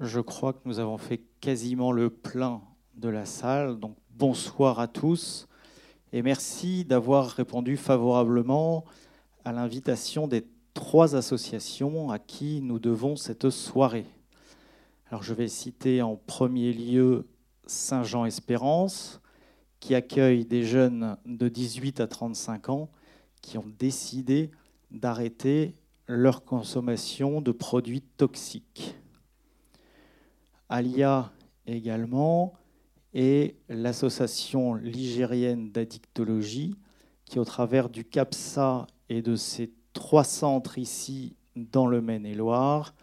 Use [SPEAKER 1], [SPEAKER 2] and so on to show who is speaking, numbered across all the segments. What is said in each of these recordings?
[SPEAKER 1] Je crois que nous avons fait quasiment le plein de la salle. Donc bonsoir à tous et merci d'avoir répondu favorablement à l'invitation des trois associations à qui nous devons cette soirée. Alors je vais citer en premier lieu Saint-Jean-Espérance, qui accueille des jeunes de 18 à 35 ans qui ont décidé d'arrêter leur consommation de produits toxiques. Alia également et l'association ligérienne d'addictologie qui, au travers du CAPSA et de ses trois centres ici dans le Maine-et-Loire,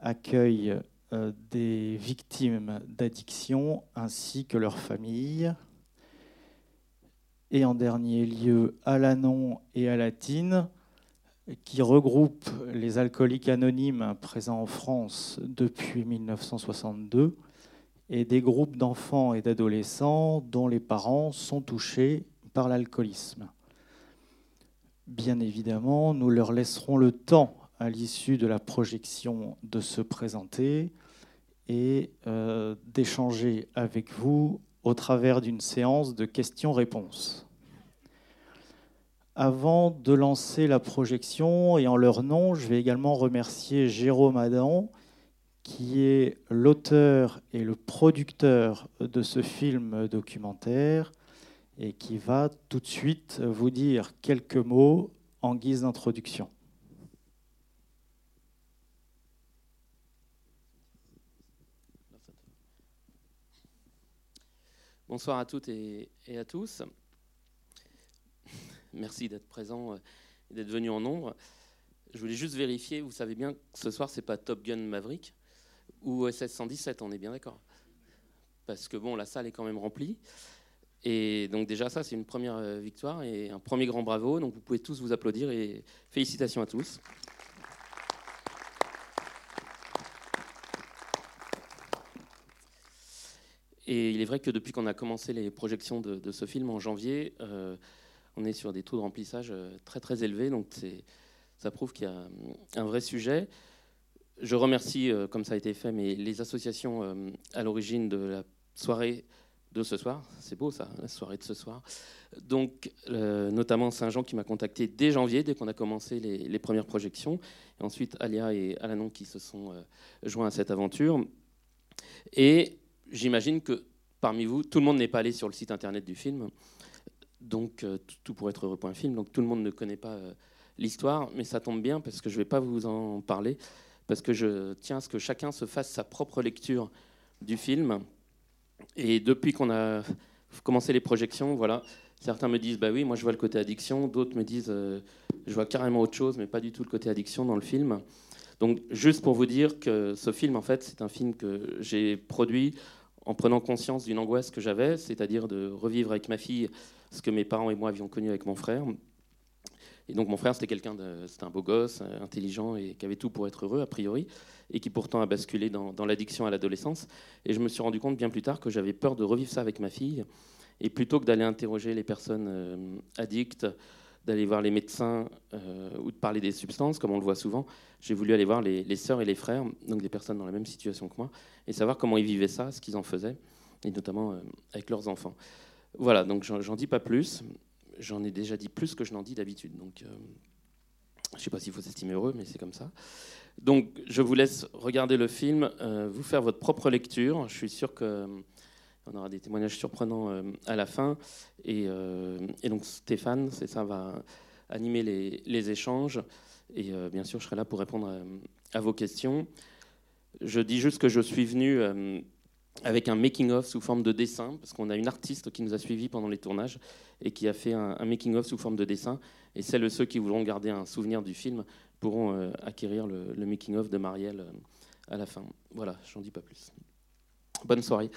[SPEAKER 1] accueille euh, des victimes d'addiction ainsi que leurs familles. Et en dernier lieu, Alanon et Alatine, qui regroupent les alcooliques anonymes présents en France depuis 1962 et des groupes d'enfants et d'adolescents dont les parents sont touchés par l'alcoolisme. Bien évidemment, nous leur laisserons le temps à l'issue de la projection de se présenter et euh, d'échanger avec vous au travers d'une séance de questions-réponses. Avant de lancer la projection et en leur nom, je vais également remercier Jérôme Adam, qui est l'auteur et le producteur de ce film documentaire et qui va tout de suite vous dire quelques mots en guise d'introduction.
[SPEAKER 2] Bonsoir à toutes et, à tous. Merci d'être présent euh, et d'être venu en nombre. Je voulais juste vérifier, vous savez bien que ce soir, c'est pas Top Gun Maverick ou SS 117, on est bien d'accord? Parce que bon, la salle est quand même remplie. Et donc déjà, ça, c'est une première euh, victoire et un premier grand bravo. Donc vous pouvez tous vous applaudir et félicitations à tous. Et il est vrai que depuis qu'on a commencé les projections de, ce film en janvier, euh, on est sur des taux de remplissage euh, très très élevés. Donc ça prouve qu'il y a un vrai sujet. Je remercie, euh, comme ça a été fait, mais les associations à l'origine de la soirée de ce soir. C'est beau ça, la soirée de ce soir. Donc, notamment Saint-Jean qui m'a contacté dès janvier, dès qu'on a commencé les, les, premières projections. Et ensuite, Alia et Alanon qui se sont joints à cette aventure. Et j'imagine que parmi vous, tout le monde n'est pas allé sur le site internet du film, donc euh, tout pour être heureux.film, donc tout le monde ne connaît pas euh, l'histoire, mais ça tombe bien parce que je ne vais pas vous en parler, parce que je tiens à ce que chacun se fasse sa propre lecture du film. Et depuis qu'on a commencé les projections, voilà, certains me disent bah oui, moi je vois le côté addiction, d'autres me disent euh, je vois carrément autre chose, mais pas du tout le côté addiction dans le film. Donc juste pour vous dire que ce film, en fait, c'est un film que j'ai produit en prenant conscience d'une angoisse que j'avais, c'est-à-dire de revivre avec ma fille ce que mes parents et moi avions connu avec mon frère. Et donc mon frère, c'était quelqu'un de, c'était un beau gosse, intelligent et qui avait tout pour être heureux a priori, et qui pourtant a basculé dans, dans l'addiction à l'adolescence. Et je me suis rendu compte bien plus tard que j'avais peur de revivre ça avec ma fille. Et plutôt que d'aller interroger les personnes euh, addictes, d'aller voir les médecins euh, ou de parler des substances, comme on le voit souvent, j'ai voulu aller voir les, sœurs et les frères, donc des personnes dans la même situation que moi, et savoir comment ils vivaient ça, ce qu'ils en faisaient, et notamment euh, avec leurs enfants. Voilà, donc j'en dis pas plus. J'en ai déjà dit plus que je n'en dis d'habitude. Donc, euh, je ne sais pas s'il faut s'estimer heureux, mais c'est comme ça. Donc, je vous laisse regarder le film, vous faire votre propre lecture. Je suis sûr que on aura des témoignages surprenants euh, à la fin. Euh, et, donc Stéphane, c'est ça, va animer les, échanges. Et euh, bien sûr, je serai là pour répondre à, vos questions. Je dis juste que je suis venu avec un making-of sous forme de dessin, parce qu'on a une artiste qui nous a suivis pendant les tournages et qui a fait un, making-of sous forme de dessin. Et celles et ceux qui voudront garder un souvenir du film pourront acquérir le, making-of de Marielle à la fin. Voilà, j'en dis pas plus. Bonne soirée.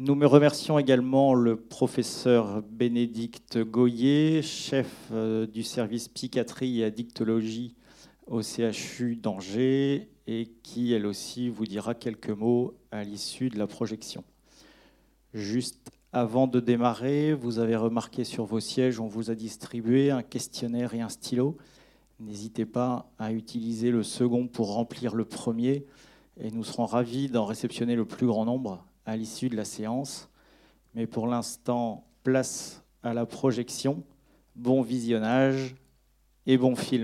[SPEAKER 1] Nous me remercions également le professeur Bénédicte Goyer, chef euh, du service psychiatrie et addictologie au CHU d'Angers, et qui, elle aussi, vous dira quelques mots à l'issue de la projection. Juste Avant de démarrer, vous avez remarqué sur vos sièges, on vous a distribué un questionnaire et un stylo. N'hésitez pas à utiliser le second pour remplir le premier et nous serons ravis d'en réceptionner le plus grand nombre à l'issue de la séance. Mais pour l'instant, place à la projection. Bon visionnage et bon film.